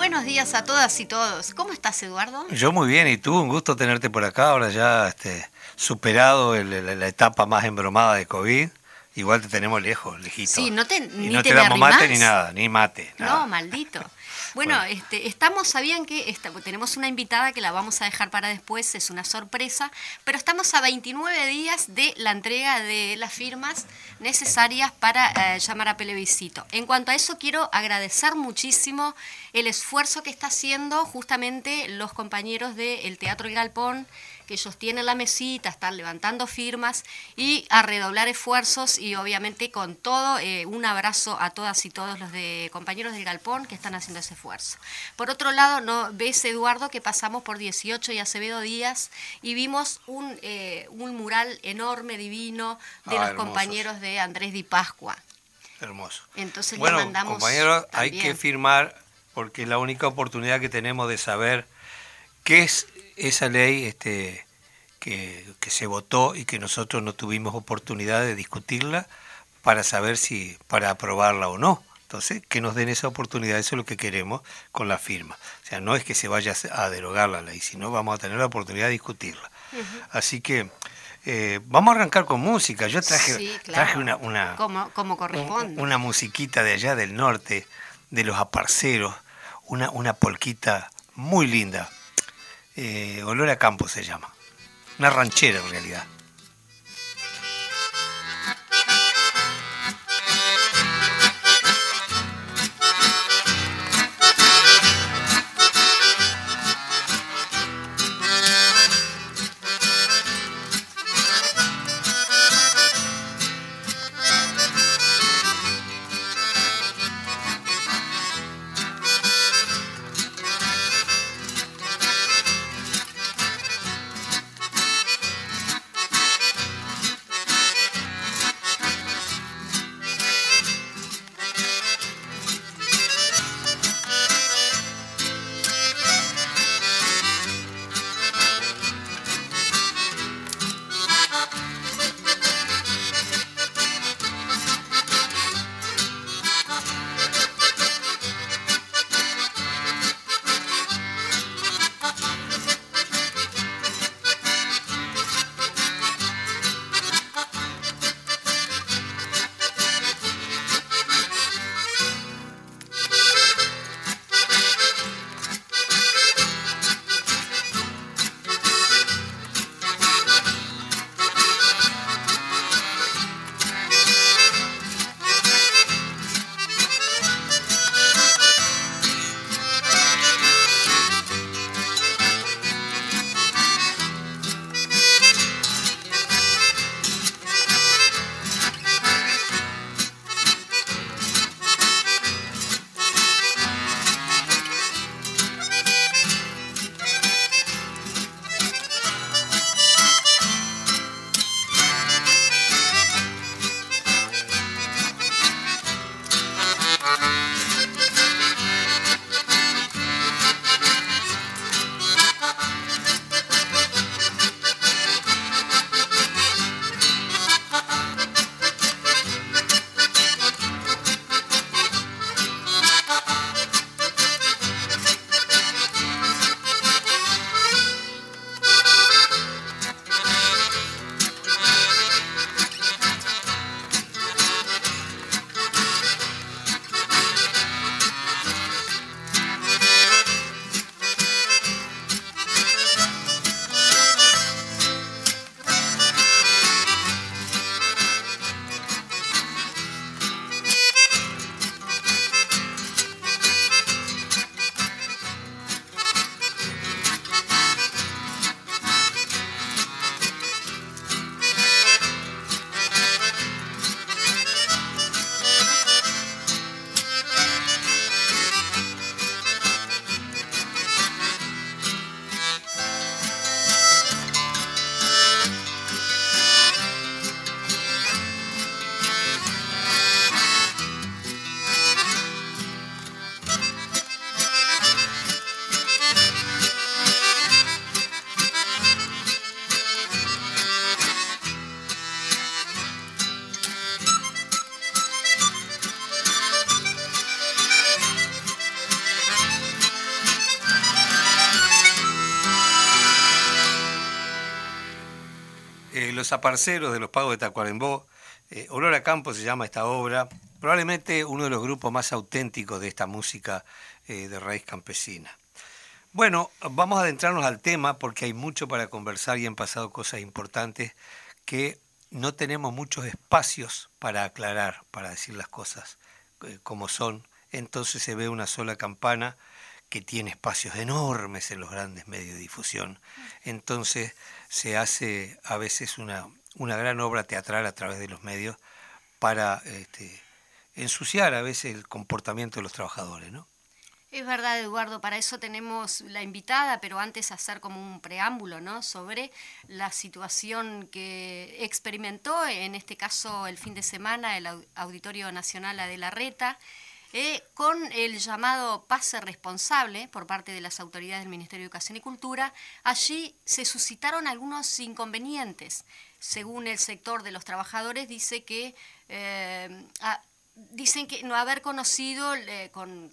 buenos días a todas y todos. ¿Cómo estás, Eduardo? Yo muy bien, y tú, un gusto tenerte por acá, ahora ya este, superado el- la etapa más embromada de COVID. Igual te tenemos lejos, lejito. Sí, no te, y ni no te, te, damos mate ni nada, ni mate. nada. No, maldito. Bueno, Bueno. Este, estamos, sabían que esta- tenemos una invitada que la vamos a dejar para después, es una sorpresa, pero estamos a 29 días de la entrega de las firmas necesarias para eh, llamar a Plebiscito. En cuanto a eso, quiero agradecer muchísimo el esfuerzo que está haciendo justamente los compañeros del Teatro El Galpón, que ellos tienen la mesita, están levantando firmas y a redoblar esfuerzos y obviamente con todo eh, un abrazo a todas y todos los de compañeros del Galpón que están haciendo ese esfuerzo. Por otro lado, no ves Eduardo que pasamos por 18 y Acevedo Díaz y vimos un, eh, un mural enorme, divino de Ah, los hermosos. compañeros de Andrés Di Pascua. Hermoso. Entonces Bueno, le mandamos compañeros, hay que firmar porque es la única oportunidad que tenemos de saber qué es esa ley este, que, que se votó y que nosotros no tuvimos oportunidad de discutirla para saber si, para aprobarla o no. Entonces, que nos den esa oportunidad, eso es lo que queremos con la firma. O sea, no es que se vaya a derogar la ley, sino vamos a tener la oportunidad de discutirla. Así que eh, vamos a arrancar con música. Yo traje, Sí, claro. traje una, una, como, como un- corresponde. una musiquita de allá del norte, de los aparceros, una, una polquita muy linda. Eh, Olor a campo se llama. Una ranchera en realidad. Aparceros de los pagos de Tacuarembó, eh, Campos se llama esta obra, probablemente uno de los grupos más auténticos de esta música eh, de raíz campesina. Bueno, vamos a adentrarnos al tema porque hay mucho para conversar y han pasado cosas importantes que no tenemos muchos espacios para aclarar, para decir las cosas eh, como son. Entonces se ve una sola campana que tiene espacios enormes en los grandes medios de difusión. Entonces se hace a veces una, una gran obra teatral a través de los medios para este, ensuciar a veces el comportamiento de los trabajadores, ¿no? Es verdad, Eduardo, para eso tenemos la invitada, pero antes hacer como un preámbulo, ¿no? Sobre la situación que experimentó, en este caso el fin de semana, el Auditorio Nacional Adela Reta, eh, con el llamado pase responsable por parte de las autoridades del Ministerio de Educación y Cultura. Allí se suscitaron algunos inconvenientes. Según el sector de los trabajadores, dice que eh, dicen que no haber conocido eh, con,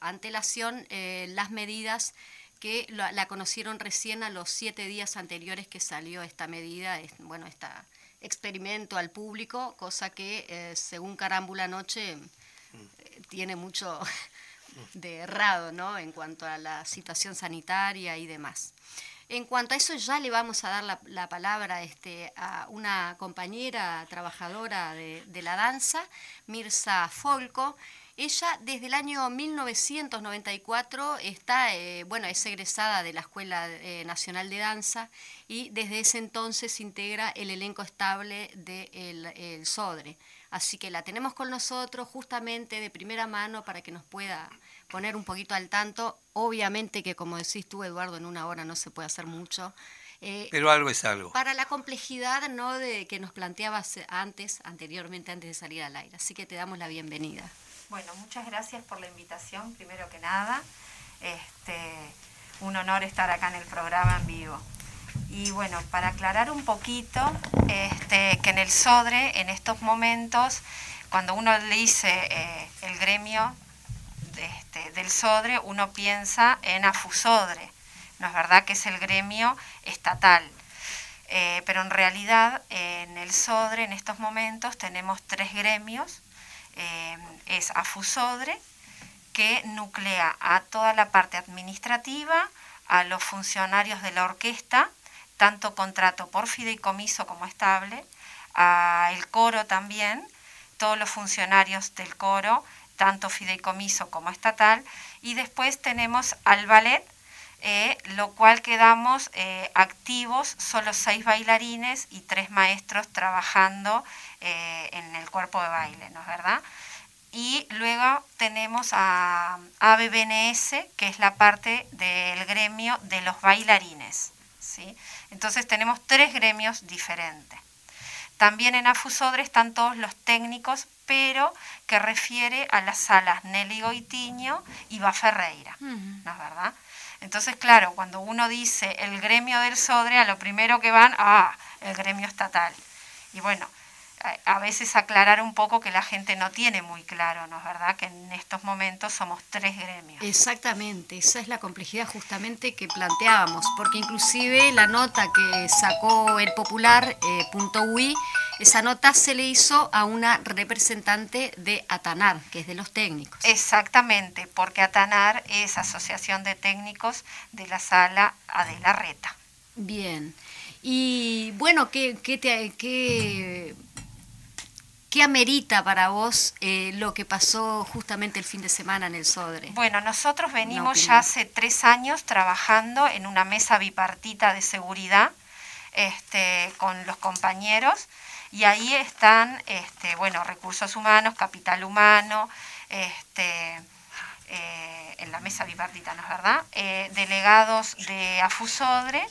antelación las medidas que la, conocieron recién a los siete días anteriores que salió esta medida, bueno, este experimento al público, cosa que según Carámbula Noche tiene mucho de errado, ¿no? En cuanto a la situación sanitaria y demás. En cuanto a eso, ya le vamos a dar la, palabra este, a una compañera trabajadora de, la danza, Mirza Folco. Ella desde el año 1994 está, eh, bueno, es egresada de la Escuela eh, Nacional de Danza y desde ese entonces integra el elenco estable del de SODRE. Así que la tenemos con nosotros justamente de primera mano para que nos pueda poner un poquito al tanto. Obviamente que, como decís tú, Eduardo, en una hora no se puede hacer mucho. Eh, Pero algo es algo. Para la complejidad ¿no? de que nos planteabas antes, anteriormente, antes de salir al aire. Así que te damos la bienvenida. Bueno, muchas gracias por la invitación, primero que nada. Este, un honor estar acá en el programa en vivo. Y bueno, para aclarar un poquito, este, que en el SODRE, en estos momentos, cuando uno le dice eh, el gremio este, del SODRE, uno piensa en AFUSODRE, no es verdad que es el gremio estatal. Eh, pero en realidad en el SODRE en estos momentos tenemos tres gremios. Eh, es AFUSODRE, que nuclea a toda la parte administrativa, a los funcionarios de la orquesta, tanto contrato por fideicomiso como estable, al coro también, todos los funcionarios del coro, tanto fideicomiso como estatal, y después tenemos al ballet, eh, lo cual quedamos eh, activos, solo seis bailarines y tres maestros trabajando eh, en el cuerpo de baile, ¿no es verdad? Y luego tenemos a ABBNS, que es la parte del gremio de los bailarines. ¿sí? Entonces tenemos tres gremios diferentes. También en Afusodre están todos los técnicos, pero que refiere a las salas Nelly Goitiño y Va Ferreira, ¿no es verdad? Entonces, claro, cuando uno dice el gremio del Sodre, a lo primero que van, ah, el gremio estatal. Y bueno, a veces aclarar un poco que la gente no tiene muy claro, ¿no es verdad? Que en estos momentos somos tres gremios. Exactamente, esa es la complejidad justamente que planteábamos, porque inclusive la nota que sacó el popular eh, esa nota se le hizo a una representante de Atanar, que es de los técnicos. Exactamente, porque Atanar es Asociación de Técnicos de la Sala Adela Reta. Bien. Y bueno, ¿qué, qué, te, qué ¿Qué amerita para vos eh, lo que pasó justamente el fin de semana en el Sodre? Bueno, nosotros venimos ya hace tres años trabajando en una mesa bipartita de seguridad este, con los compañeros y ahí están, este, bueno, recursos humanos, capital humano, este, eh, en la mesa bipartita, ¿no es verdad? Eh, delegados de AFUSODRE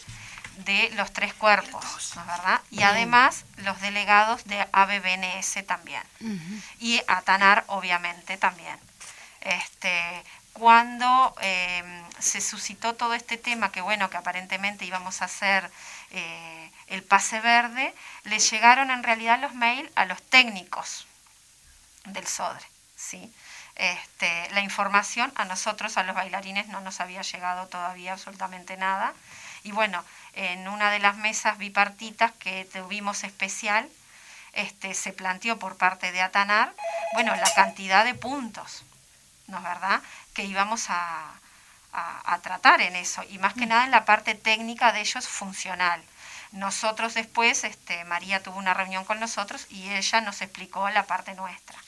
de los tres cuerpos, ¿no verdad? Y además los delegados de ABBNS también. Y ATANAR, obviamente, también. Este, cuando em, se suscitó todo este tema, que bueno, que aparentemente íbamos a hacer eh, el pase verde, le llegaron en realidad los mails a los técnicos del SODRE, ¿sí? Este, la información a nosotros, a los bailarines, no nos había llegado todavía absolutamente nada Y bueno, en una de las mesas bipartitas que tuvimos especial, este, se planteó por parte de Atanar, bueno, la cantidad de puntos, ¿no es verdad?, que íbamos a, a, tratar en eso, y más que mm. nada en la parte técnica de ellos funcional. Nosotros después, este, María tuvo una reunión con nosotros y ella nos explicó la parte nuestra.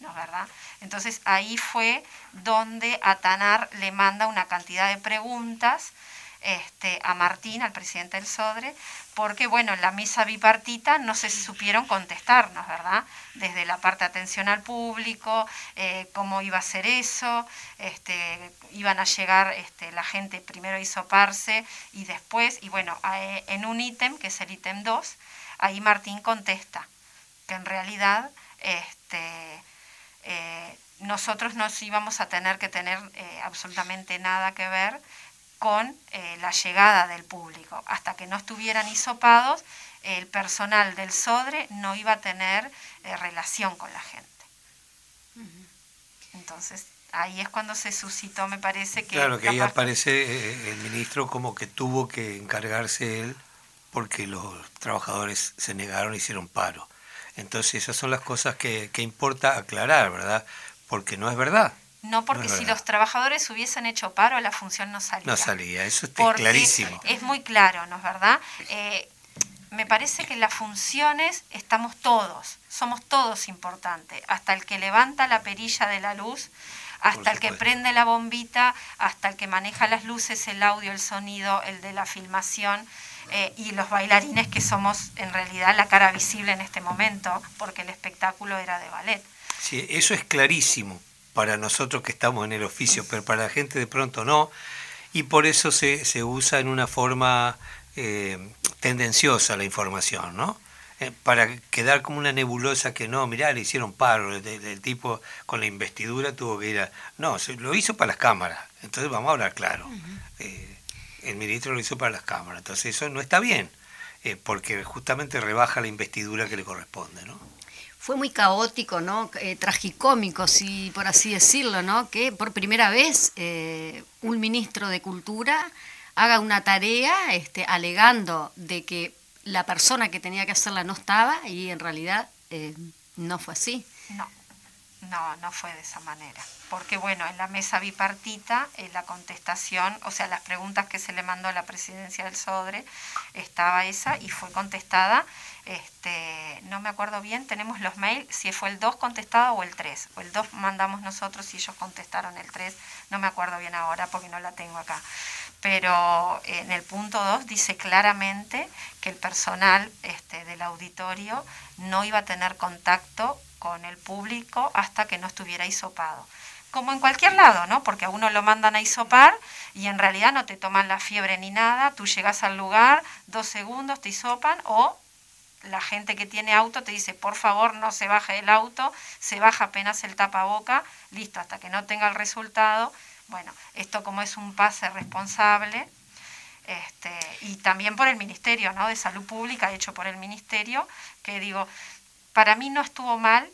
¿no verdad? Entonces ahí fue donde Atanar le manda una cantidad de preguntas este, a Martín, al presidente del SODRE, porque bueno, en la misa bipartita no se supieron contestarnos, ¿verdad? Desde la parte de atención al público, eh, cómo iba a ser eso, este, iban a llegar este, la gente primero a hisoparse y después, y bueno, eh, en un ítem, que es el ítem 2, ahí Martín contesta que en realidad este, eh, nosotros no íbamos a tener que tener absolutamente nada que ver con eh, la llegada del público. Hasta que no estuvieran hisopados, el personal del SODRE no iba a tener eh, relación con la gente. Entonces, ahí es cuando se suscitó, me parece que... Claro, que ahí aparece eh, el ministro como que tuvo que encargarse él porque los trabajadores se negaron y hicieron paro. Entonces, esas son las cosas que, que importa aclarar, ¿verdad? Porque no es verdad. No porque si los trabajadores hubiesen hecho paro, la función no salía. No salía, eso está clarísimo. Es muy claro, ¿no es verdad? Eh, me parece que en las funciones estamos todos, somos todos importantes, hasta el que levanta la perilla de la luz, hasta el que prende la bombita, hasta el que maneja las luces, el audio, el sonido, el de la filmación. Eh, y los bailarines que somos en realidad la cara visible en este momento, porque el espectáculo era de ballet. Sí, eso es clarísimo, para nosotros que estamos en el oficio, pero para la gente de pronto no, y por eso se, se usa en una forma eh, tendenciosa la información, ¿no? Eh, para quedar como una nebulosa que no, mirá, le hicieron paro, el, tipo con la investidura tuvo que ir a... No, se, lo hizo para las cámaras, entonces vamos a hablar claro. Eh, el ministro lo hizo para las cámaras, entonces eso no está bien, porque justamente rebaja la investidura que le corresponde, ¿no? Fue muy caótico, ¿no? Eh, tragicómico, si por así decirlo, ¿no? Que por primera vez eh, un ministro de Cultura haga una tarea este, alegando de que la persona que tenía que hacerla no estaba y en realidad eh, no fue así. No, no, no fue de esa manera. Porque bueno, en la mesa bipartita, en la contestación, o sea, las preguntas que se le mandó a la presidencia del SODRE, estaba esa y fue contestada este, no me acuerdo bien, tenemos los mails, si fue el 2 contestado o el 3, o el 2 mandamos nosotros y ellos contestaron el 3, no me acuerdo bien ahora porque no la tengo acá. Pero en el punto 2 dice claramente que el personal este, del auditorio no iba a tener contacto con el público hasta que no estuviera hisopado como en cualquier lado, ¿no? Porque a uno lo mandan a hisopar y en realidad no te toman la fiebre ni nada, tú llegas al lugar, dos segundos te hisopan o la gente que tiene auto te dice, por favor, no se baje del auto, se baja apenas el tapaboca, listo, hasta que no tenga el resultado. Bueno, esto como es un pase responsable, este, y también por el Ministerio ¿no? de Salud Pública, hecho por el Ministerio, que digo, para mí no estuvo mal,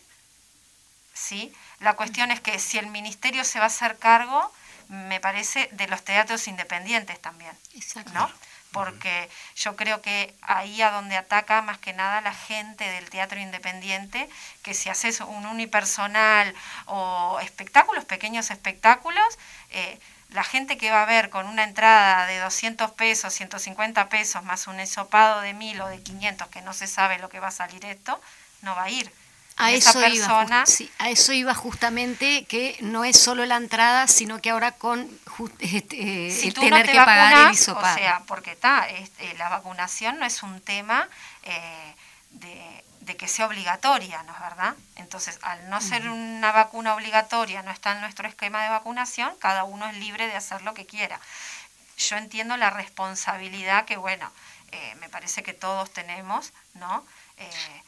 ¿sí? La cuestión es que si el Ministerio se va a hacer cargo, me parece, de los teatros independientes también, Exacto. ¿no? Porque yo creo que ahí a donde ataca más que nada la gente del teatro independiente, que si haces un unipersonal o espectáculos, pequeños espectáculos, eh, la gente que va a ver con una entrada de 200 pesos, 150 pesos, más un esopado de 1000 o de 500, que no se sabe lo que va a salir esto, no va a ir. A eso, iba, a eso iba justamente que no es solo la entrada, sino que ahora con este, tener que pagar el hisopado. O sea, porque está, este, la vacunación no es un tema eh, de, que sea obligatoria, ¿no es verdad? Entonces, al no ser una vacuna obligatoria, no está en nuestro esquema de vacunación, cada uno es libre de hacer lo que quiera. Yo entiendo la responsabilidad que, bueno, eh, me parece que todos tenemos, ¿no? Eh,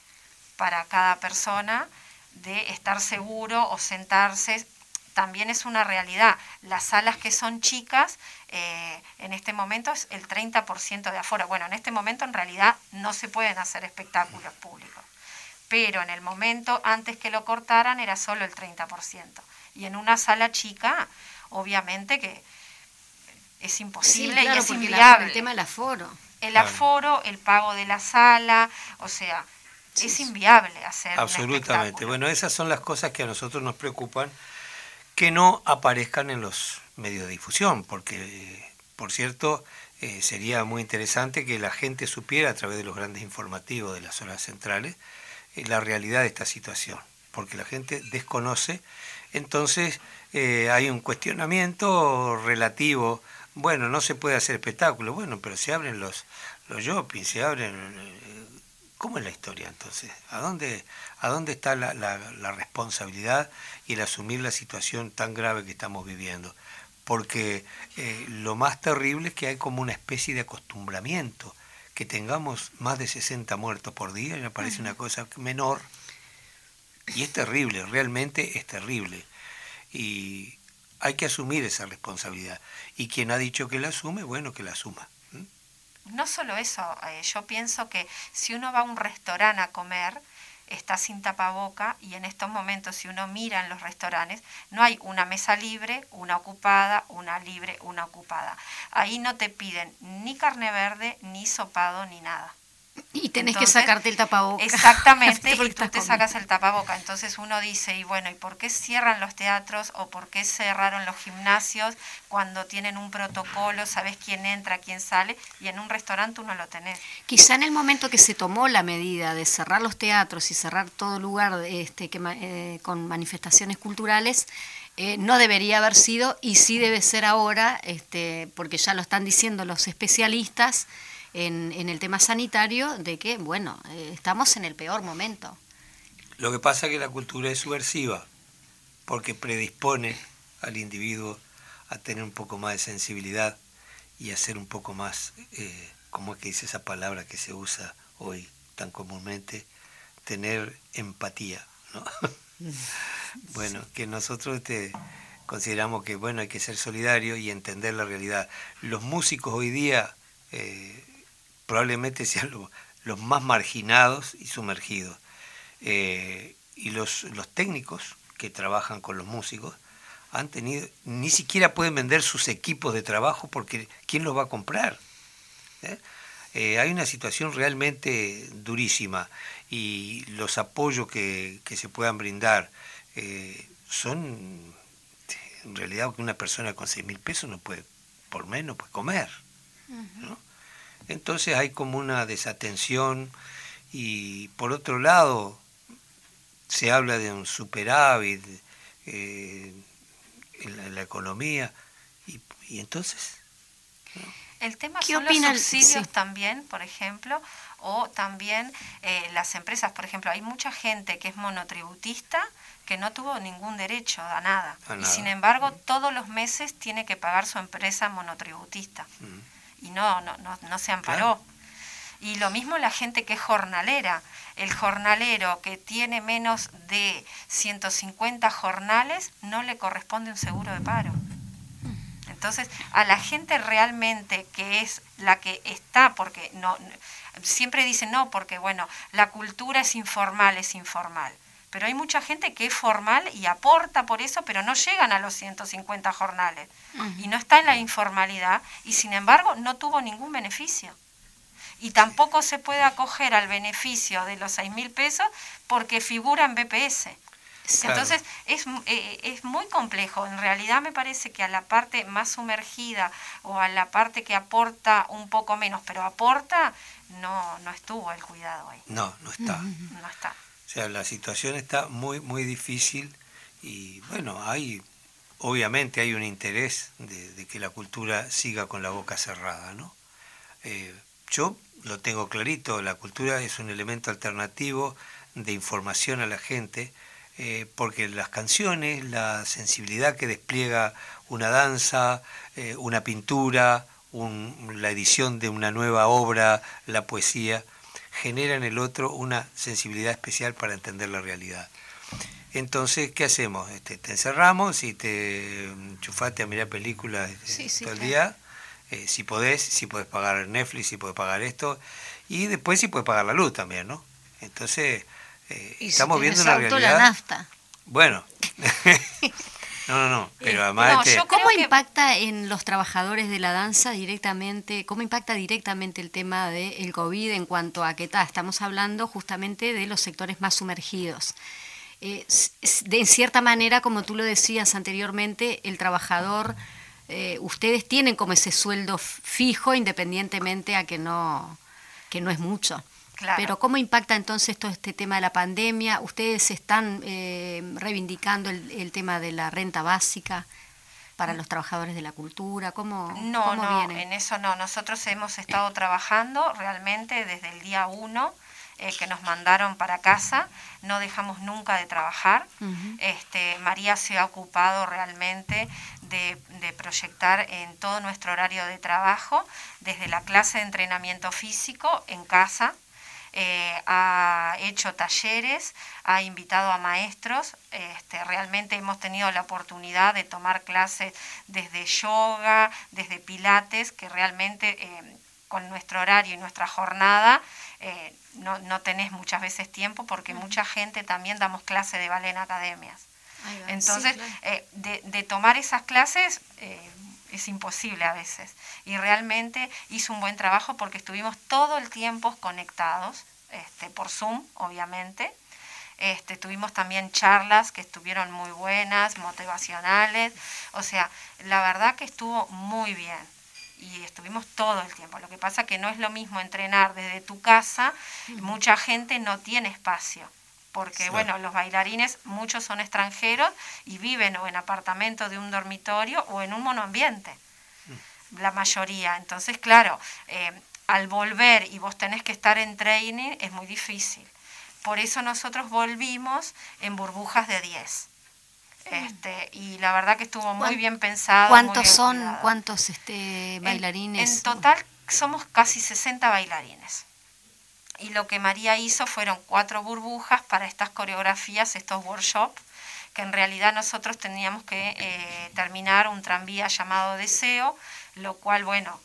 para cada persona de estar seguro o sentarse. También es una realidad. Las salas que son chicas, eh, en este momento es el 30% de afuera. Bueno, en este momento en realidad no se pueden hacer espectáculos públicos. Pero en el momento antes que lo cortaran era solo el 30%. Y en una sala chica, obviamente que es imposible Sí, claro, y es inviable. el tema del aforo. el Claro. aforo, el pago de la sala, o sea, es inviable hacer Absolutamente. Bueno, esas son las cosas que a nosotros nos preocupan que no aparezcan en los medios de difusión, porque, por cierto, eh, sería muy interesante que la gente supiera a través de los grandes informativos de las zonas centrales eh, la realidad de esta situación, porque la gente desconoce, entonces eh, hay un cuestionamiento relativo, bueno, no se puede hacer espectáculo, bueno, pero se abren los, los shopping, se abren... ¿Cómo es la historia entonces? ¿A dónde, a dónde está la, la- la responsabilidad y el asumir la situación tan grave que estamos viviendo? Porque eh, lo más terrible es que hay como una especie de acostumbramiento. Que tengamos más de 60 muertos por día me parece una cosa menor. Y es terrible, realmente es terrible. Y hay que asumir esa responsabilidad. Y quien ha dicho que la asume, bueno, que la asuma. No solo eso, eh, yo pienso que si uno va a un restaurante a comer, está sin tapaboca y en estos momentos si uno mira en los restaurantes, no hay una mesa libre, una ocupada, una libre, una ocupada. Ahí no te piden ni carne verde, ni sopado, ni nada. Y tenés Entonces, que sacarte el tapaboca. Exactamente, y tú te comiendo. sacas el tapaboca. Entonces uno dice, y bueno, ¿y por qué cierran los teatros o por qué cerraron los gimnasios cuando tienen un protocolo, sabes quién entra, quién sale, y en un restaurante uno lo tenés? Quizá en el momento que se tomó la medida de cerrar los teatros y cerrar todo lugar este, que, eh, con manifestaciones culturales, eh, no debería haber sido y sí debe ser ahora, este, porque ya lo están diciendo los especialistas en, en el tema sanitario, de que, bueno, eh, estamos en el peor momento. Lo que pasa es que la cultura es subversiva, porque predispone al individuo a tener un poco más de sensibilidad y a ser un poco más, eh, ¿cómo es que dice esa palabra que se usa hoy tan comúnmente? Tener empatía, ¿no? bueno, que nosotros este, consideramos que bueno hay que ser solidario y entender la realidad. Los músicos hoy día eh, probablemente sean lo- los más marginados y sumergidos. Eh, y los, los técnicos que trabajan con los músicos han tenido, ni siquiera pueden vender sus equipos de trabajo porque ¿quién los va a comprar? ¿Eh? Eh, hay una situación realmente durísima y los apoyos que, que se puedan brindar son en realidad que una persona con seis mil pesos no puede, por menos, puede comer. ¿no? Entonces hay como una desatención y por otro lado se habla de un superávit eh, en, la, en la economía y, y entonces El tema ¿Qué son los subsidios sí. también, por ejemplo, o también eh, las empresas, por ejemplo, hay mucha gente que es monotributista que no tuvo ningún derecho a nada. A Y sin embargo, todos los meses tiene que pagar su empresa monotributista. mm, Y no, no, no, no se amparó. Y lo mismo la gente que es jornalera. El jornalero que tiene menos de 150 jornales no le corresponde un seguro de paro. Entonces, a la gente realmente que es la que está, porque no, siempre dicen no, porque bueno, la cultura es informal, es informal. Pero hay mucha gente que es formal y aporta por eso, pero no llegan a los 150 jornales. Y no está en la informalidad y sin embargo no tuvo ningún beneficio. Y tampoco se puede acoger al beneficio de los 6 mil pesos porque figura en BPS. Claro. Entonces es, eh, es muy complejo. En realidad me parece que a la parte más sumergida o a la parte que aporta un poco menos, pero aporta, no, no estuvo el cuidado ahí. no, no está. No está. O sea, la situación está muy, muy difícil y bueno, hay, obviamente hay un interés de, que la cultura siga con la boca cerrada, ¿no? Eh, yo lo tengo clarito, la cultura es un elemento alternativo de información a la gente, eh, porque las canciones, la sensibilidad que despliega una danza, eh, una pintura, un- la edición de una nueva obra, la poesía, genera en el otro una sensibilidad especial para entender la realidad. Entonces, ¿qué hacemos? Este, te encerramos y te enchufaste a mirar películas este, Sí, sí, todo el claro. día. Eh, si podés, si podés pagar Netflix, si podés pagar esto. Y después si podés pagar la luz también, ¿no? Entonces, eh, Y si estamos viendo una realidad... la nafta. Bueno, No, no, no, pero además... no, este- yo- ¿Cómo que- impacta en los trabajadores de la danza directamente, cómo impacta directamente el tema del COVID en cuanto a que ta, estamos hablando justamente de los sectores más sumergidos? Eh, de en cierta manera, como tú lo decías anteriormente, el trabajador, eh, ustedes tienen como ese sueldo fijo independientemente a que no, que no es mucho. Claro. Pero ¿cómo impacta entonces todo este tema de la pandemia? ¿Ustedes están eh, reivindicando el, el tema de la renta básica para los trabajadores de la cultura? ¿Cómo, No, cómo no, viene? en eso no. Nosotros hemos estado trabajando realmente desde el día uno eh, que nos mandaron para casa. No dejamos nunca de trabajar. Este, María se ha ocupado realmente de, de proyectar en todo nuestro horario de trabajo, desde la clase de entrenamiento físico en casa, eh, ha hecho talleres, ha invitado a maestros, este, realmente hemos tenido la oportunidad de tomar clases desde yoga, desde pilates, que realmente eh, con nuestro horario y nuestra jornada eh, no, no tenés muchas veces tiempo porque mucha gente también damos clase de ballet en academias. Entonces, sí, claro. de, de tomar esas clases es imposible a veces. Y realmente hizo un buen trabajo porque estuvimos todo el tiempo conectados, este, por Zoom, obviamente. Este, tuvimos también charlas que estuvieron muy buenas, motivacionales. O sea, la verdad que estuvo muy bien. Y estuvimos todo el tiempo. Lo que pasa que no es lo mismo entrenar desde tu casa. Mucha gente no tiene espacio porque bueno, los bailarines, muchos son extranjeros y viven o en apartamento de un dormitorio o en un monoambiente, la mayoría. Entonces, claro, eh, al volver y vos tenés que estar en training es muy difícil. Por eso nosotros volvimos en burbujas de 10. Este, y la verdad que estuvo muy ¿Cuán- bien pensado. muy ¿Cuántos bien son, cuidado. cuántos este, En- bailarines? En, total somos casi 60 bailarines. Y lo que María hizo fueron cuatro burbujas para estas coreografías, estos workshops, que en realidad nosotros teníamos que eh, terminar un tranvía llamado Deseo, lo cual, bueno,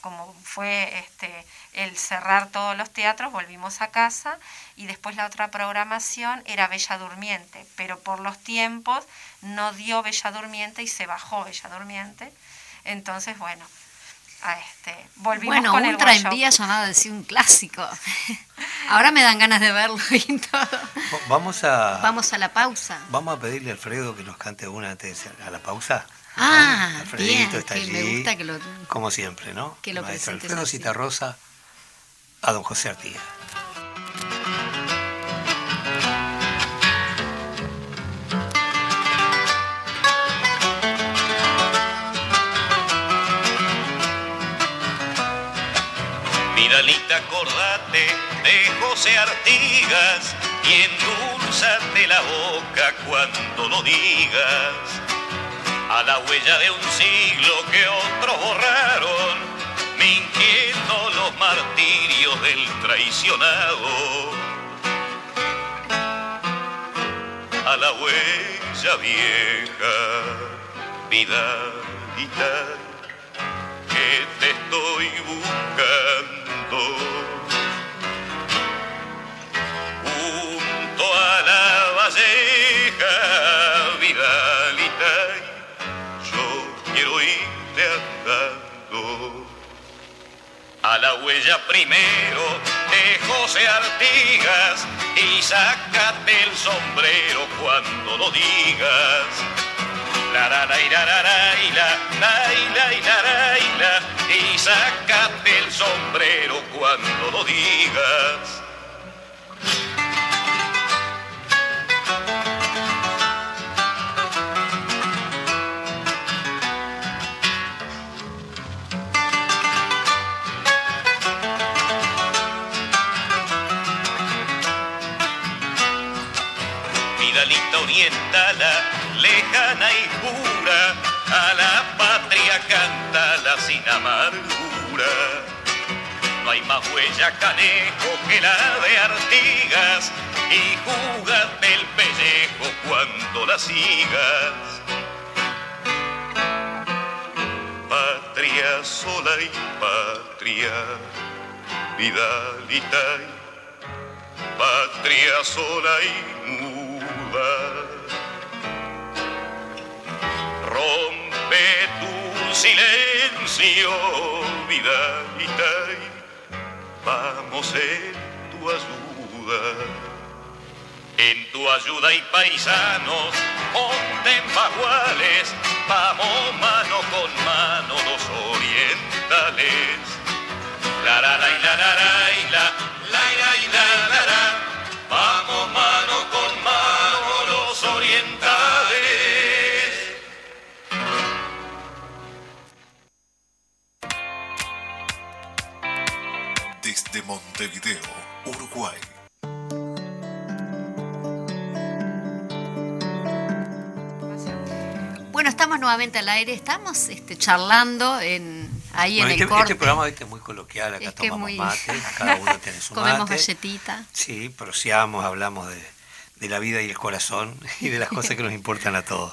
como fue este, el cerrar todos los teatros, volvimos a casa y después la otra programación era Bella Durmiente, pero por los tiempos no dio Bella Durmiente y se bajó Bella Durmiente. Entonces, bueno, a este, volvimos Bueno, con el un workshop. tranvía llamado decir un clásico. Ahora me dan ganas de verlo y todo. Va- Vamos a, Vamos a la pausa. vamos a pedirle a Alfredo que nos cante una antes a la pausa. Ah, ¿no? Alfredito bien, está que allí, me gusta que lo- como siempre, ¿no? que lo Maestro Alfredo. Citarrosa a don José Artigas. Vidalita, acordate de José Artigas y endulzate la boca cuando lo digas. A la huella de un siglo que otros borraron, mintiendo los martirios del traicionado. A la huella vieja, Vidalita que te estoy buscando. Junto a la valleja, Vidalita, yo quiero irte andando. A la huella primero de José Artigas y sácate el sombrero cuando lo digas. La la la y la la la y la la y la y la la la y sácate el sombrero cuando lo digas. Vidalita orientala, lejana y pura, a la patria cántala sin amargura. No hay más huella canejo que la de Artigas, y júgate el pellejo cuando la sigas. Patria sola y patria, Vidalita y patria sola y muda. Rompe tu silencio, vida vamos en tu ayuda. En tu ayuda y paisanos, monten baguales, vamos mano con mano los orientales. La la la la la la la Desde Montevideo, Uruguay. Bueno, estamos nuevamente al aire, estamos este, charlando en, ahí en Bueno, el este, corte. este programa ¿viste? es muy coloquial, acá Es que tomamos muy- mate, cada uno tiene su Comemos mate. galletita. Sí, proseamos, hablamos de, de la vida y el corazón y de las cosas que nos importan a todos.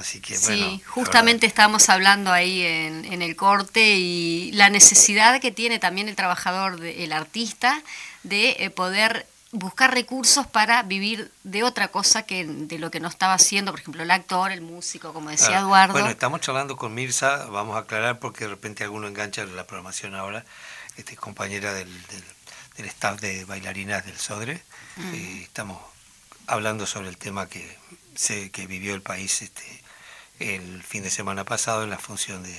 Así que bueno. Sí, justamente estábamos hablando ahí en, en el corte y la necesidad que tiene también el trabajador, de- el artista, de eh, poder buscar recursos para vivir de otra cosa que de lo que no estaba haciendo, por ejemplo, el actor, el músico, como decía Claro. Eduardo. Bueno, estamos charlando con Mirza, vamos a aclarar porque de repente alguno engancha la programación ahora, este, compañera del, del, del staff de bailarinas del Sodre. Mm. Eh, estamos hablando sobre el tema que, se, que vivió el país este, el fin de semana pasado en la función de,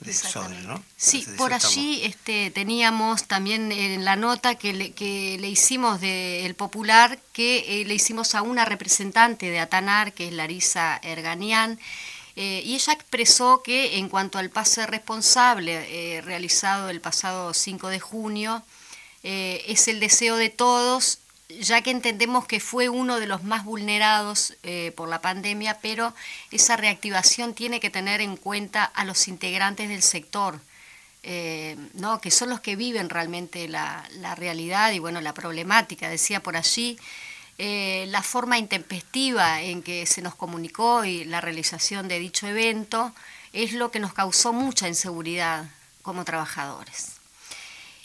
Sodre, Exactamente. ¿no? Sí, Entonces, por estamos- allí este, teníamos también en la nota que le, que le hicimos del Popular, que eh, le hicimos a una representante de Atanar, que es Larisa Erganian, eh, y ella expresó que en cuanto al pase responsable eh, realizado el pasado 5 de junio, es el deseo de todos, ya que entendemos que fue uno de los más vulnerados eh, por la pandemia, pero esa reactivación tiene que tener en cuenta a los integrantes del sector, eh, ¿no? que son los que viven realmente la, la realidad y bueno la problemática. Decía por allí, eh, la forma intempestiva en que se nos comunicó y la realización de dicho evento es lo que nos causó mucha inseguridad como trabajadores.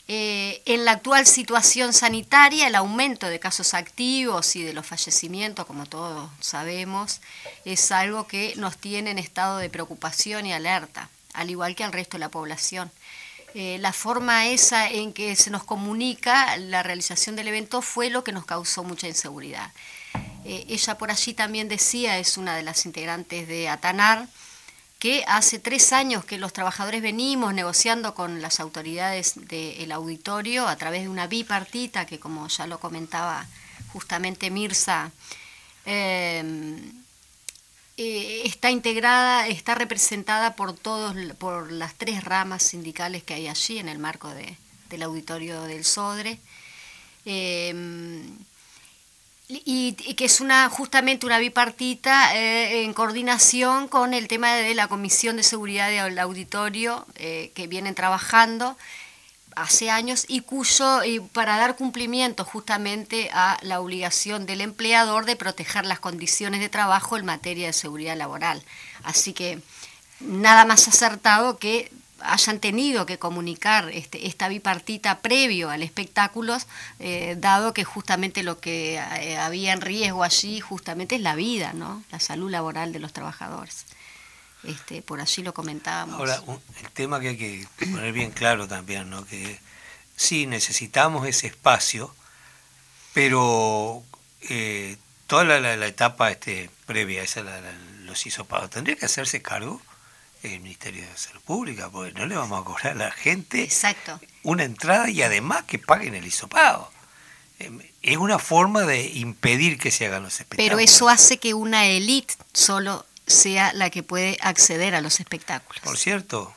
Eh, en la actual situación sanitaria, el aumento de casos activos y de los fallecimientos, como todos sabemos, es algo que nos tiene en estado de preocupación y alerta, al igual que al resto de la población. Eh, la forma esa en que se nos comunica la realización del evento fue lo que nos causó mucha inseguridad. Eh, ella por allí también decía, es una de las integrantes de Atanar, que hace tres años que los trabajadores venimos negociando con las autoridades del auditorio a través de una bipartita que, como ya lo comentaba justamente Mirza, eh, eh, está integrada, está representada por todos, por las tres ramas sindicales que hay allí en el marco de- del auditorio del Sodre. Eh, y, que es una justamente una bipartita eh, en coordinación con el tema de la Comisión de Seguridad del Auditorio eh, que vienen trabajando hace años y cuyo y para dar cumplimiento justamente a la obligación del empleador de proteger las condiciones de trabajo en materia de seguridad laboral. Así que nada más acertado que hayan tenido que comunicar este, esta bipartita previo al espectáculo, eh, dado que justamente lo que eh, había en riesgo allí justamente es la vida, ¿no? La salud laboral de los trabajadores. Este, por allí lo comentábamos. Ahora, un- el tema que hay que poner bien claro también, ¿no? Que sí, necesitamos ese espacio, pero eh, toda la, la- la etapa este, previa, esa la, los hisopados, tendría que hacerse cargo el Ministerio de Salud Pública, porque no le vamos a cobrar a la gente Exacto. una entrada y además que paguen el hisopado. Eh, Es una forma de impedir que se hagan los espectáculos. Pero eso hace que una élite solo sea la que puede acceder a los espectáculos. Por cierto,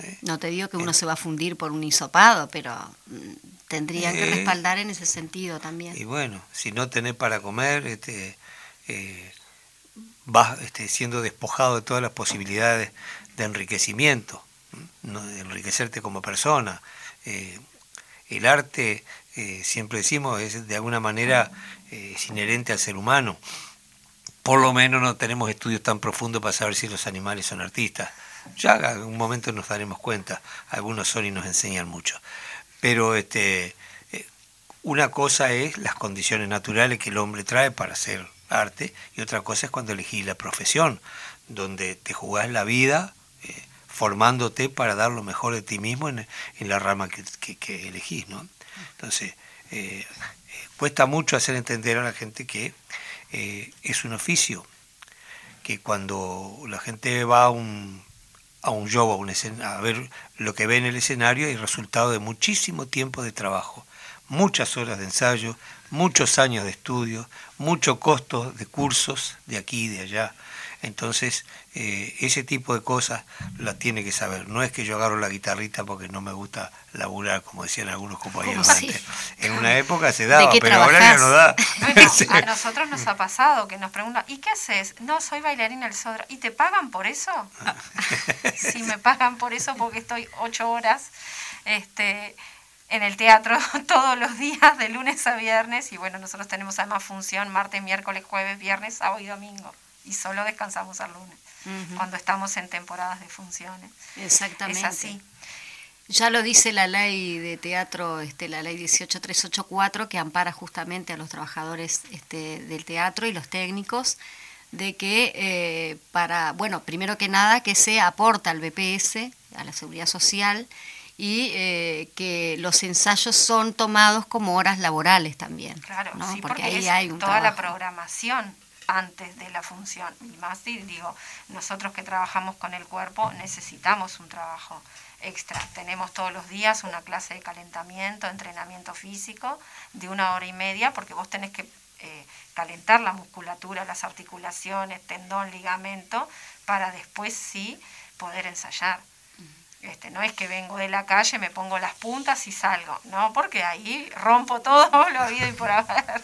¿eh? No te digo que uno se va a fundir por un hisopado, pero mm, tendría que Eh, respaldar en ese sentido también. Y bueno, si no tenés para comer, este, eh, vas este, siendo despojado de todas las posibilidades de enriquecimiento, de enriquecerte como persona. Eh, el arte, eh, siempre decimos, es de alguna manera eh, es inherente al ser humano. Por lo menos no tenemos estudios tan profundos para saber si los animales son artistas. Ya en algún momento nos daremos cuenta, algunos son y nos enseñan mucho. Pero este, eh, una cosa es las condiciones naturales que el hombre trae para hacer arte y otra cosa es cuando elegí la profesión donde te jugás la vida eh, formándote para dar lo mejor de ti mismo en, la rama que, elegís, ¿no? Entonces, eh, cuesta mucho hacer entender a la gente que es un oficio, que cuando la gente va a un, a un show, a, un a ver lo que ve en el escenario, hay resultado de muchísimo tiempo de trabajo, muchas horas de ensayo, muchos años de estudio, mucho costo de cursos de aquí y de allá. Entonces, eh, ese tipo de cosas las tiene que saber. No es que yo agarro la guitarrita porque no me gusta laburar, como decían algunos compañeros antes. En una época se daba, pero ahora ya no da. a nosotros nos ha pasado que nos preguntan, ¿y qué haces? No, soy bailarina del Sodra. ¿Y te pagan por eso? sí, me pagan por eso porque estoy ocho horas. Este, en el teatro todos los días, de lunes a viernes, y bueno, nosotros tenemos además función martes, miércoles, jueves, viernes, sábado y domingo, y solo descansamos al lunes, cuando estamos en temporadas de funciones. Exactamente. Es así. Ya lo dice la ley de teatro, este, la ley 18384, que ampara justamente a los trabajadores este, del teatro y los técnicos, de que eh, para, bueno, primero que nada, que se aporta al BPS, a la Seguridad Social, y eh, que los ensayos son tomados como horas laborales también. Claro, sí, porque, ahí hay toda la programación antes de la función. Y más digo, nosotros que trabajamos con el cuerpo necesitamos un trabajo extra. Tenemos todos los días una clase de calentamiento, entrenamiento físico de una hora y media, porque vos tenés que eh, calentar la musculatura, las articulaciones, tendón, ligamento, para después sí poder ensayar. Este, no es que vengo de la calle, me pongo las puntas y salgo, no, porque ahí rompo todo lo habido y por haber.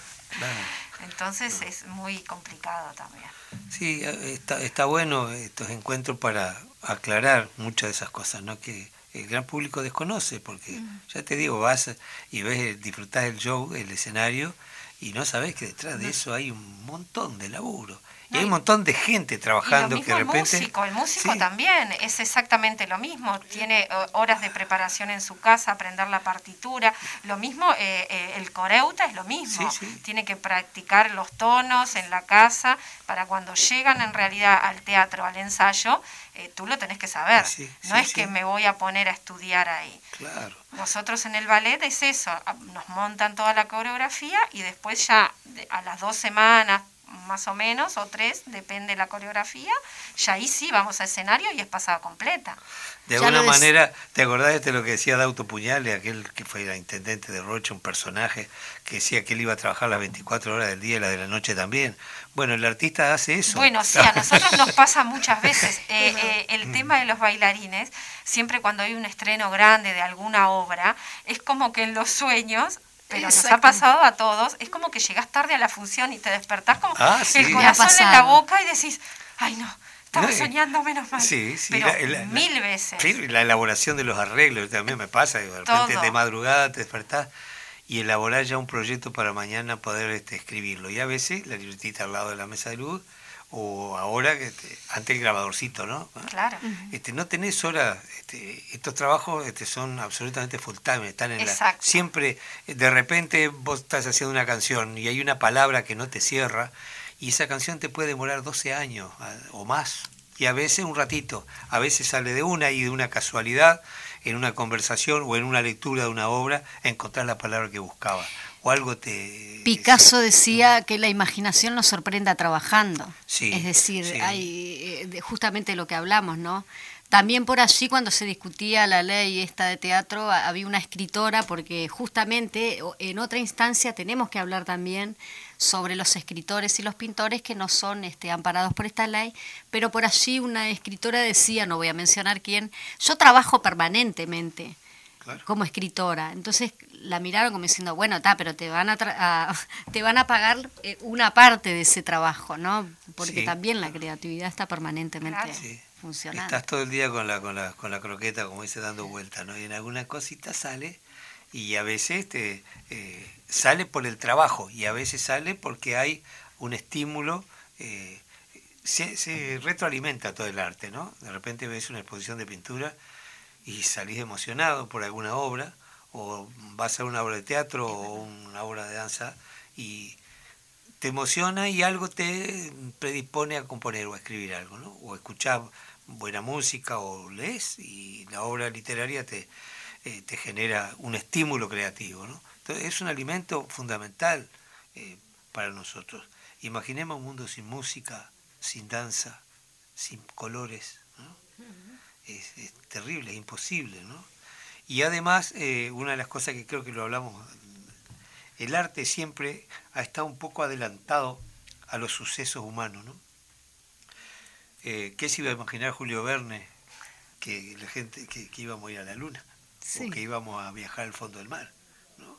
Entonces es muy complicado también. Sí, está, está bueno estos encuentros para aclarar muchas de esas cosas, ¿no? Que el gran público desconoce, porque ya te digo, vas y ves, disfrutás el show, el escenario, y no sabes que detrás de eso hay un montón de laburo. Y hay un montón de gente trabajando que de repente... El músico, el músico también es exactamente lo mismo. Tiene eh, horas de preparación en su casa, aprender la partitura. Lo mismo, eh, eh, el coreuta es lo mismo. Tiene que practicar los tonos en la casa para cuando llegan en realidad al teatro, al ensayo, tú lo tenés que saber. no es que me voy a poner a estudiar ahí. Claro. Nosotros en el ballet es eso, nos montan toda la coreografía y después ya a las dos semanas, más o menos, o tres, depende de la coreografía, ya ahí sí vamos a escenario y es pasada completa. De alguna manera, ¿te acordás de lo que decía Dauto Puñale, aquel que fue el intendente de Rocha, un personaje que decía que él iba a trabajar las 24 horas del día y las de la noche también? Bueno, el artista hace eso. Bueno, sí, a nosotros nos pasa muchas veces. Eh, eh, el tema de los bailarines, siempre cuando hay un estreno grande de alguna obra, es como que en los sueños pero nos ha pasado a todos, es como que llegas tarde a la función y te despertás como ah, el corazón en la boca y decís, ay no, estaba soñando menos mal. Sí, sí. Pero mil veces. Sí, la elaboración de los arreglos también me pasa, de repente de madrugada te despertás y elaborar ya un proyecto para mañana poder este, escribirlo. Y a veces la libretita al lado de la mesa de luz o ahora que este, ante el grabadorcito, ¿no? Claro. Este, no tenés hora, este, estos trabajos este, son absolutamente full time, están en la, siempre, de repente vos estás haciendo una canción y hay una palabra que no te cierra y esa canción te puede demorar 12 años o más y a veces un ratito, a veces sale de una y de una casualidad en una conversación o en una lectura de una obra encontrar la palabra que buscaba algo te... Picasso decía que la imaginación nos sorprenda trabajando. es decir, hay eh, justamente lo que hablamos, ¿no? También por allí cuando se discutía la ley esta de teatro había una escritora porque justamente en otra instancia tenemos que hablar también sobre los escritores y los pintores que no son este, amparados por esta ley, pero por allí una escritora decía, no voy a mencionar quién, yo trabajo permanentemente como escritora. Entonces la miraron como diciendo, bueno, está, pero te van a, te van a pagar eh, una parte de ese trabajo, ¿no? Porque también la creatividad está permanentemente funcionando. Estás todo el día con la, con la, con la croqueta, como dice, dando vueltas, ¿no? Y en alguna cosita sale y a veces te, eh, sale por el trabajo y a veces sale porque hay un estímulo. Eh, se, se retroalimenta todo el arte, ¿no? De repente ves una exposición de pintura y salís emocionado por alguna obra, o vas a una obra de teatro o una obra de danza y te emociona y algo te predispone a componer o a escribir algo, ¿no? O escuchar buena música o lees y la obra literaria te, eh, te genera un estímulo creativo, ¿no? Entonces es un alimento fundamental eh, para nosotros. Imaginemos un mundo sin música, sin danza, sin colores, ¿no? es, es, terrible, es imposible, ¿no? Y además, eh, una de las cosas que creo que lo hablamos, el arte siempre ha estado un poco adelantado a los sucesos humanos, ¿no? Eh, ¿Qué se iba a imaginar Julio Verne que la gente que, que íbamos a ir a la luna Sí. o que íbamos a viajar al fondo del mar? ¿no?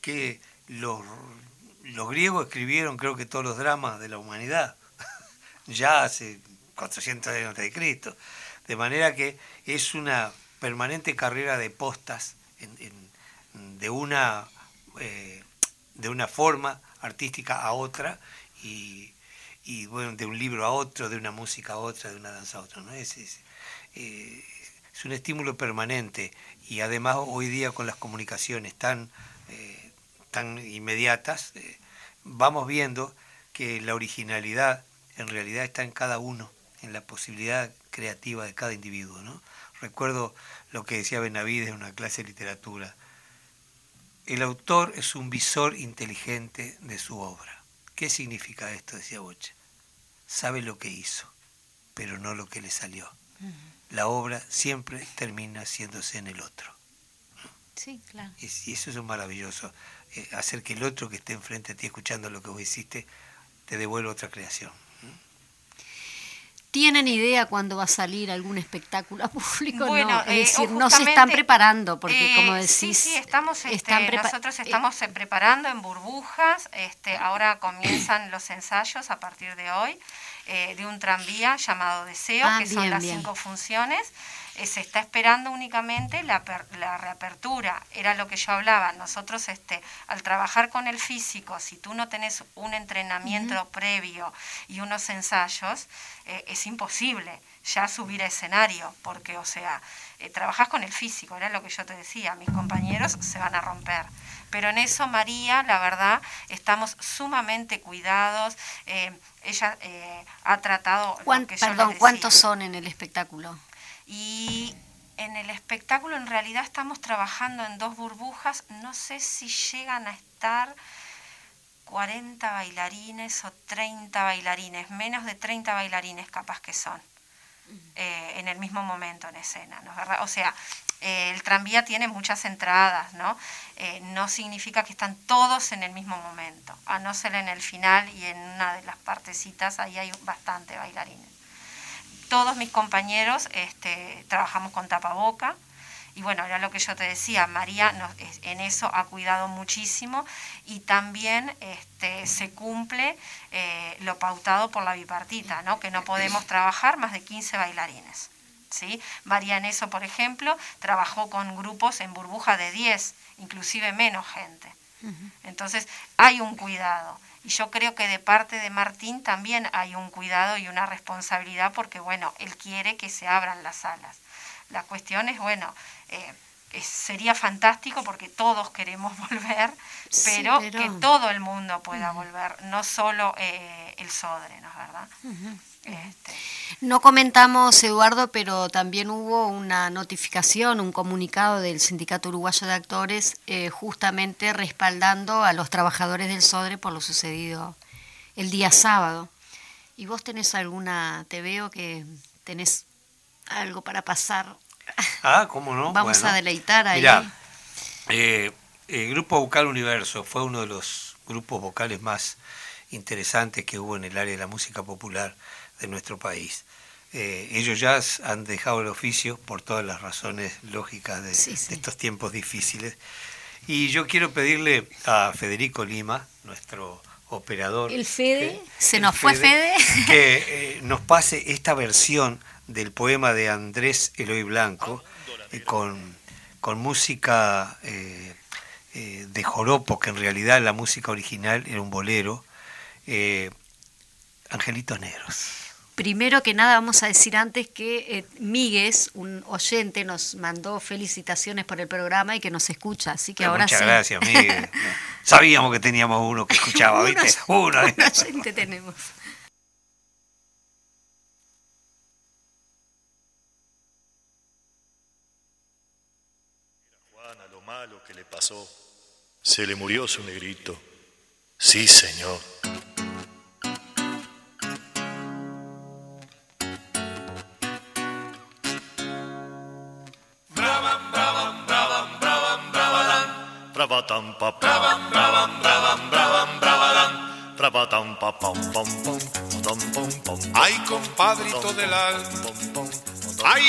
Que los, los griegos escribieron creo que todos los dramas de la humanidad ya hace 400 años antes de Cristo. De manera que es una permanente carrera de postas en- de, una, eh, de una forma artística a otra y, bueno, de un libro a otro, de una música a otra, de una danza a otra. ¿no? Es, es, eh, es un estímulo permanente y además hoy día con las comunicaciones tan, eh, tan inmediatas, vamos viendo que la originalidad en realidad está en cada uno, en la posibilidad creativa de cada individuo. ¿no? Recuerdo lo que decía Benavides en una clase de literatura. El autor es un visor inteligente de su obra. ¿Qué significa esto? decía Bocha. Sabe lo que hizo, pero no lo que le salió. La obra siempre termina haciéndose en el otro. Sí, claro. Y y eso es un maravilloso. eh, hacer que el otro que esté enfrente a ti escuchando lo que vos hiciste te devuelva otra creación. ¿Tienen idea cuándo va a salir algún espectáculo a público? Bueno, no, es eh, decir, no se están preparando, porque Eh, como decís... Sí, sí, estamos, este, están nosotros eh, estamos eh, preparando en burbujas, este, ahora comienzan los ensayos a partir de hoy, eh, de un tranvía llamado Deseo, Ah, que son las bien. cinco funciones. Eh, se está esperando únicamente la, la reapertura, era lo que yo hablaba. Nosotros, este, al trabajar con el físico, si tú no tenés un entrenamiento previo y unos ensayos, eh, es imposible ya subir a escenario, porque, o sea, eh, trabajás con el físico, era lo que yo te decía, mis compañeros se van a romper. Pero en eso, María, la verdad, estamos sumamente cuidados. eh, ella eh, ha tratado... lo ¿cuán- que yo les perdón. ¿cuántos son en el espectáculo? Y en el espectáculo en realidad estamos trabajando en dos burbujas. No sé si llegan a estar 40 bailarines o 30 bailarines, menos de 30 bailarines capaz que son, eh, en el mismo momento en escena, ¿no es verdad? O sea, eh, el tranvía tiene muchas entradas, ¿no? Eh, no significa que están todos en el mismo momento, a no ser en el final y en una de las partecitas, ahí hay bastante bailarines todos mis compañeros este, trabajamos con tapaboca. Y bueno, era lo que yo te decía, María en eso ha cuidado muchísimo y también este, se cumple eh, lo pautado por la bipartita, ¿no? que no podemos trabajar más de 15 bailarines. ¿Sí? María en eso, por ejemplo, trabajó con grupos en burbuja de 10, inclusive menos gente. Entonces hay un cuidado. Y yo creo que de parte de Martín también hay un cuidado y una responsabilidad porque, bueno, él quiere que se abran las salas. La cuestión es, bueno, eh, es- sería fantástico porque todos queremos volver, Sí, pero, pero- que todo el mundo pueda volver, no solo eh, el Sodre, ¿no es verdad? No comentamos, Eduardo, pero también hubo una notificación, un comunicado del Sindicato Uruguayo de Actores eh, justamente respaldando a los trabajadores del SODRE por lo sucedido el día sábado. ¿Y vos tenés alguna, te veo que tenés algo para pasar? Ah, ¿cómo no? Vamos Bueno, a deleitar ahí. Mirá, eh, el Grupo Vocal Universo fue uno de los grupos vocales más interesantes que hubo en el área de la música popular de nuestro país. Eh, ellos ya han dejado el oficio por todas las razones lógicas de, Sí, sí. de estos tiempos difíciles. Y yo quiero pedirle a Federico Lima, nuestro operador. ¿El Fede? que- ¿Se nos fue Fede? Que eh, nos pase esta versión del poema de Andrés Eloy Blanco eh, con, con música de joropo, que en realidad la música original era un bolero, Angelitos Negros. Primero que nada vamos a decir antes que eh, Migues, un oyente, nos mandó felicitaciones por el programa y que nos escucha, así que ahora Muchas sí. gracias, Miguel. Sabíamos que teníamos uno que escuchaba, ¿viste? Uno. un oyente tenemos. Juana, lo malo que le pasó, se le murió su negrito. Sí, señor.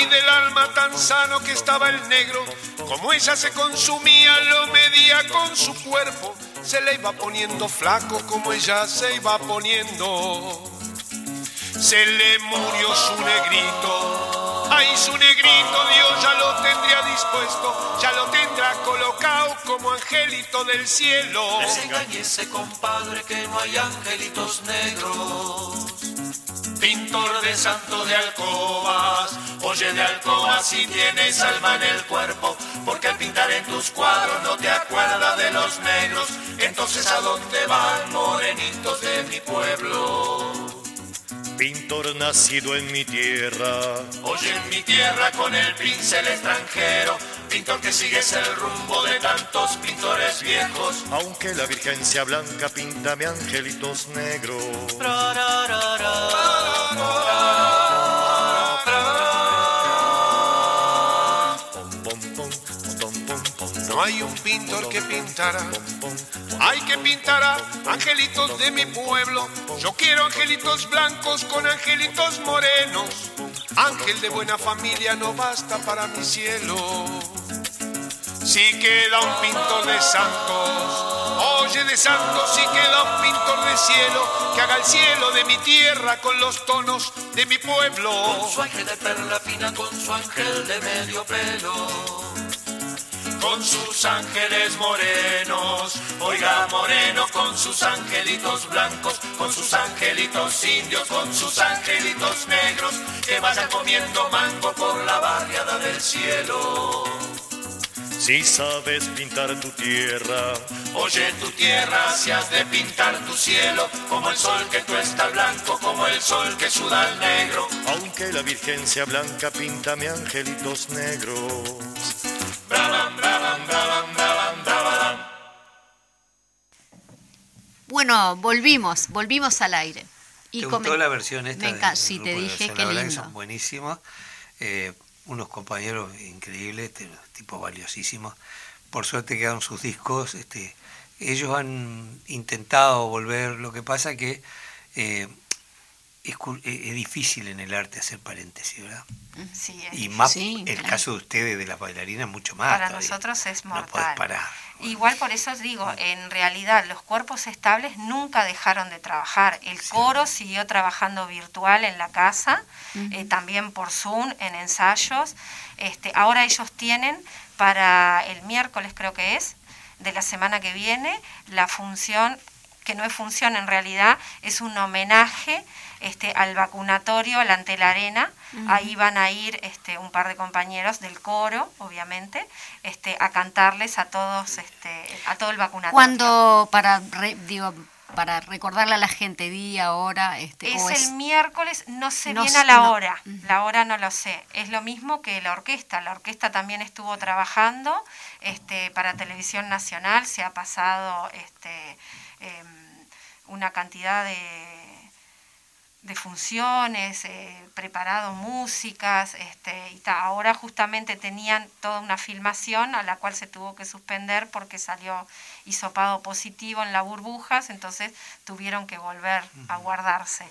Del alma tan sano que estaba el negro, como ella se consumía, lo medía con su cuerpo, se le iba poniendo flaco como ella se iba poniendo. Se le murió su negrito, ay su negrito Dios ya lo tendría dispuesto, ya lo tendrá colocado como angelito del cielo. Desengañese, compadre, que no hay angelitos negros. Pintor de santo de alcobas, Oye de alcoba si tienes alma en el cuerpo, porque al pintar en tus cuadros no te acuerdas de los negros. Entonces, ¿a dónde van morenitos de mi pueblo? Pintor nacido en mi tierra, Oye en mi tierra con el pincel extranjero, pintor que sigues el rumbo de tantos pintores viejos. aunque la virgencia blanca píntame angelitos negros. No hay un pintor que pintara, hay que pintará angelitos de mi pueblo. Yo quiero angelitos blancos con angelitos morenos. Ángel de buena familia no basta para mi cielo. Si queda un pintor de santos, oye de santos, si queda un pintor de cielo, que haga el cielo de mi tierra con los tonos de mi pueblo. Con su ángel de perla fina, con su ángel de medio pelo. Con sus ángeles morenos, oiga moreno, con sus angelitos blancos, con sus angelitos indios, con sus angelitos negros, que vayan comiendo mango por la barriada del cielo. Si sabes pintar tu tierra, Oye tu tierra, si has de pintar tu cielo, como el sol que tú está blanco, como el sol que suda el negro. aunque la virgencia blanca píntame angelitos negros. Bueno, volvimos, volvimos al aire. ¿Te comen- gustó la versión esta? Me encanta, sí, te dije, que lindo. Son buenísimos. Eh, unos compañeros increíbles, este, tipos valiosísimos. Por suerte quedaron sus discos. Este, ellos han intentado volver, lo que pasa que eh, es, eh, es difícil en el arte hacer paréntesis, ¿verdad? Sí, es Y más Sí, el claro. caso de ustedes, de las bailarinas, mucho más. Para todavía. nosotros es No podés mortal. parar. Igual por eso os digo, en realidad los cuerpos estables nunca dejaron de trabajar. El coro siguió trabajando virtual en la casa, eh, también por Zoom, en ensayos. Este, ahora ellos tienen para el miércoles, creo que es, de la semana que viene, la función, que no es función en realidad, es un homenaje este, al vacunatorio, al ante la arena. Ahí van a ir este, un par de compañeros del coro, obviamente, este, a cantarles a todos, este, a todo el vacunatorio. Cuando, para, re- digo, para recordarle a la gente, día, hora, este, Es o el miércoles, no sé No bien a la no. hora, la hora no lo sé. Es lo mismo que la orquesta, la orquesta también estuvo trabajando este, para Televisión Nacional, se ha pasado este, em, una cantidad de, de funciones, eh, preparado músicas, este, y ta, ahora justamente tenían toda una filmación a la cual se tuvo que suspender porque salió hisopado positivo en las burbujas, entonces tuvieron que volver a guardarse.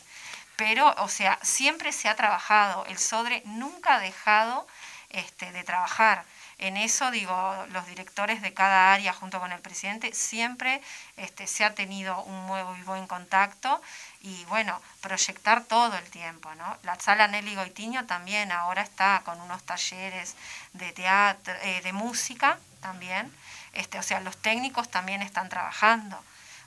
Pero, o sea, siempre se ha trabajado, el SODRE nunca ha dejado este, de trabajar. En eso, digo, los directores de cada área junto con el presidente siempre este, se ha tenido un muy buen contacto y bueno, proyectar todo el tiempo, ¿no? La sala Nelly Goitiño también ahora está con unos talleres de teatro, eh, de música también, este, o sea, los técnicos también están trabajando.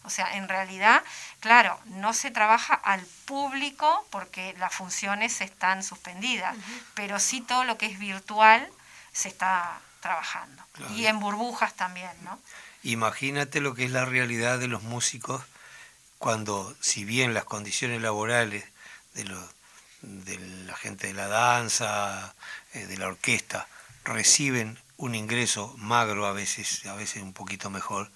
O sea, en realidad, claro, no se trabaja al público porque las funciones están suspendidas, pero sí todo lo que es virtual se está trabajando. Y en burbujas también, ¿no? Imagínate lo que es la realidad de los músicos cuando, si bien las condiciones laborales de, los, de la gente de la danza, eh, de la orquesta, reciben un ingreso magro a veces, a veces un poquito mejor,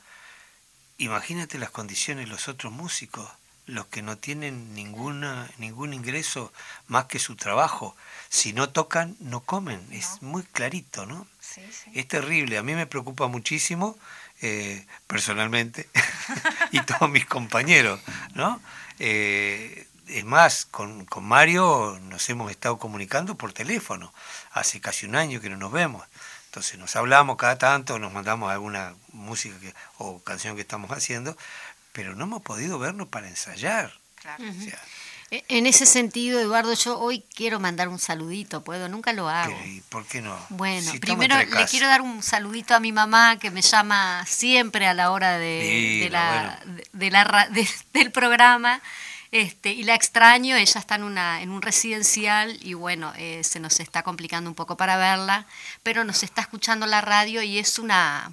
imagínate las condiciones de los otros músicos, los que no tienen ninguna, ningún ingreso más que su trabajo. Si no tocan, no comen. Es muy clarito, ¿no? Es terrible. A mí me preocupa muchísimo, eh, personalmente, y todos mis compañeros, ¿no? Eh, es más, con, con Mario nos hemos estado comunicando por teléfono. Hace casi un año que no nos vemos. Entonces nos hablamos cada tanto, nos mandamos alguna música que, o canción que estamos haciendo, pero no hemos podido vernos para ensayar. E, en ese sentido, Eduardo, yo hoy quiero mandar un saludito, ¿puedo? Nunca lo hago. ¿Y por qué no? Bueno, primero le quiero dar un saludito a mi mamá que me llama siempre a la hora de, la, de la, del programa. Este, y la extraño, ella está en, una, en un residencial y bueno, eh, se nos está complicando un poco para verla, pero nos está escuchando la radio y es una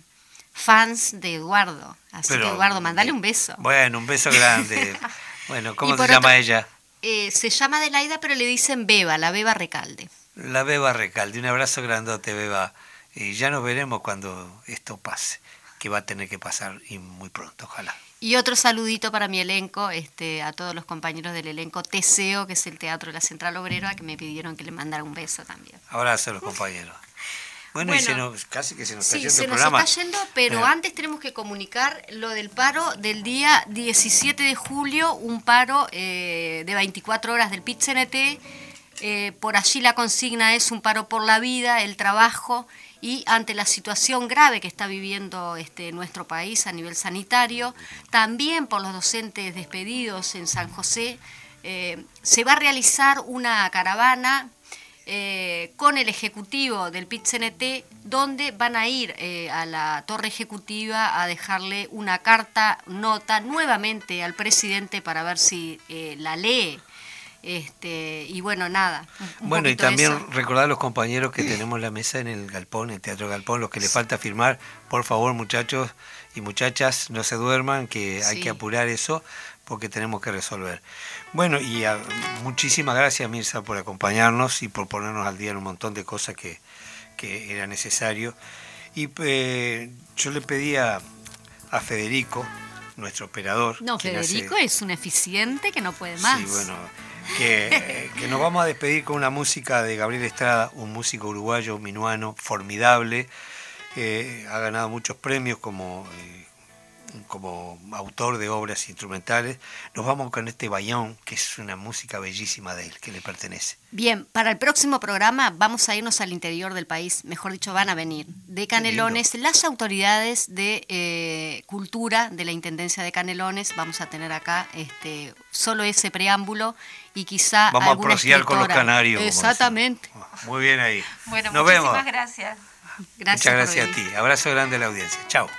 fans de Eduardo. Así que Eduardo, mandale un beso. Bueno, un beso grande. bueno, ¿cómo se llama ella? Eh, se llama Adelaida, pero le dicen Beba, la Beba Recalde. La Beba Recalde, un abrazo grandote, Beba. Y ya nos veremos cuando esto pase, que va a tener que pasar y muy pronto, ojalá. Y otro saludito para mi elenco, este, a todos los compañeros del elenco Teseo, que es el Teatro de la Central Obrera, que me pidieron que le mandara un beso también. Abrazo a los compañeros. Bueno, y se nos, casi que se nos está yendo se nos está yendo, pero antes tenemos que comunicar lo del paro del día 17 de julio, un paro eh, de 24 horas del PIT-CNT. Eh, por allí la consigna es un paro por la vida, el trabajo y ante la situación grave que está viviendo este, nuestro país a nivel sanitario, también por los docentes despedidos en San José, eh, se va a realizar una caravana eh, con el ejecutivo del PIT-CNT, donde van a ir eh, a la torre ejecutiva a dejarle una carta, nota nuevamente al presidente para ver si la lee este, y bueno, nada. bueno, y también recordar a los compañeros que tenemos la mesa en el Galpón, en el Teatro Galpón, los que les falta firmar, por favor, muchachos y muchachas, no se duerman, que hay que apurar eso porque tenemos que resolver. Bueno, y muchísimas gracias, Mirza, por acompañarnos y por ponernos al día en un montón de cosas que, era necesario. Y eh, yo le pedía a Federico, nuestro operador. No, Federico es un eficiente que no puede más. Sí, bueno, que, nos vamos a despedir con una música de Gabriel Estrada, un músico uruguayo minuano formidable. ha ganado muchos premios como eh, como autor de obras instrumentales. Nos vamos con este bayón, que es una música bellísima de él, que le pertenece. Bien, para el próximo programa vamos a irnos al interior del país, mejor dicho, van a venir de Canelones las autoridades de eh, cultura de la Intendencia de Canelones. Vamos a tener acá este, solo ese preámbulo y quizá. Vamos a proceder con los canarios. Exactamente. Muy bien ahí. Bueno, Nos muchísimas gracias. gracias. Muchas gracias a ti. Abrazo grande a la audiencia. Chao.